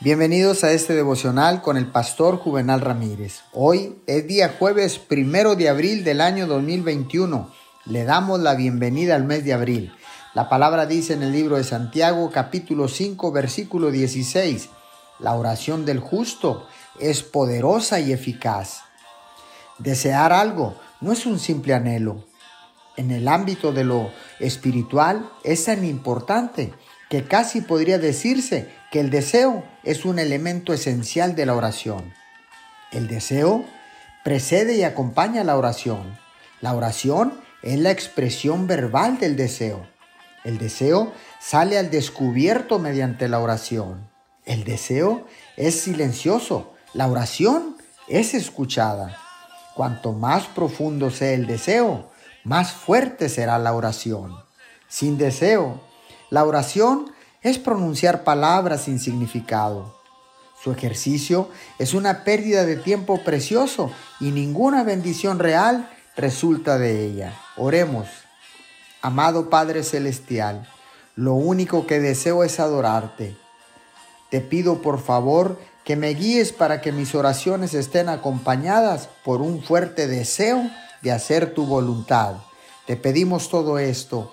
Bienvenidos a este devocional con el pastor Juvenal Ramírez. Hoy es día jueves primero de abril del año 2021. Le damos la bienvenida al mes de abril. La palabra dice en el libro de Santiago capítulo 5 versículo 16. La oración del justo es poderosa y eficaz. Desear algo no es un simple anhelo. En el ámbito de lo espiritual es tan importante que casi podría decirse que el deseo es un elemento esencial de la oración. El deseo precede y acompaña la oración. La oración es la expresión verbal del deseo. El deseo sale al descubierto mediante la oración. El deseo es silencioso. La oración es escuchada. Cuanto más profundo sea el deseo, más fuerte será la oración. Sin deseo, la oración es pronunciar palabras sin significado. Su ejercicio es una pérdida de tiempo precioso y ninguna bendición real resulta de ella. Oremos. Amado Padre Celestial, lo único que deseo es adorarte. Te pido por favor que me guíes para que mis oraciones estén acompañadas por un fuerte deseo de hacer tu voluntad. Te pedimos todo esto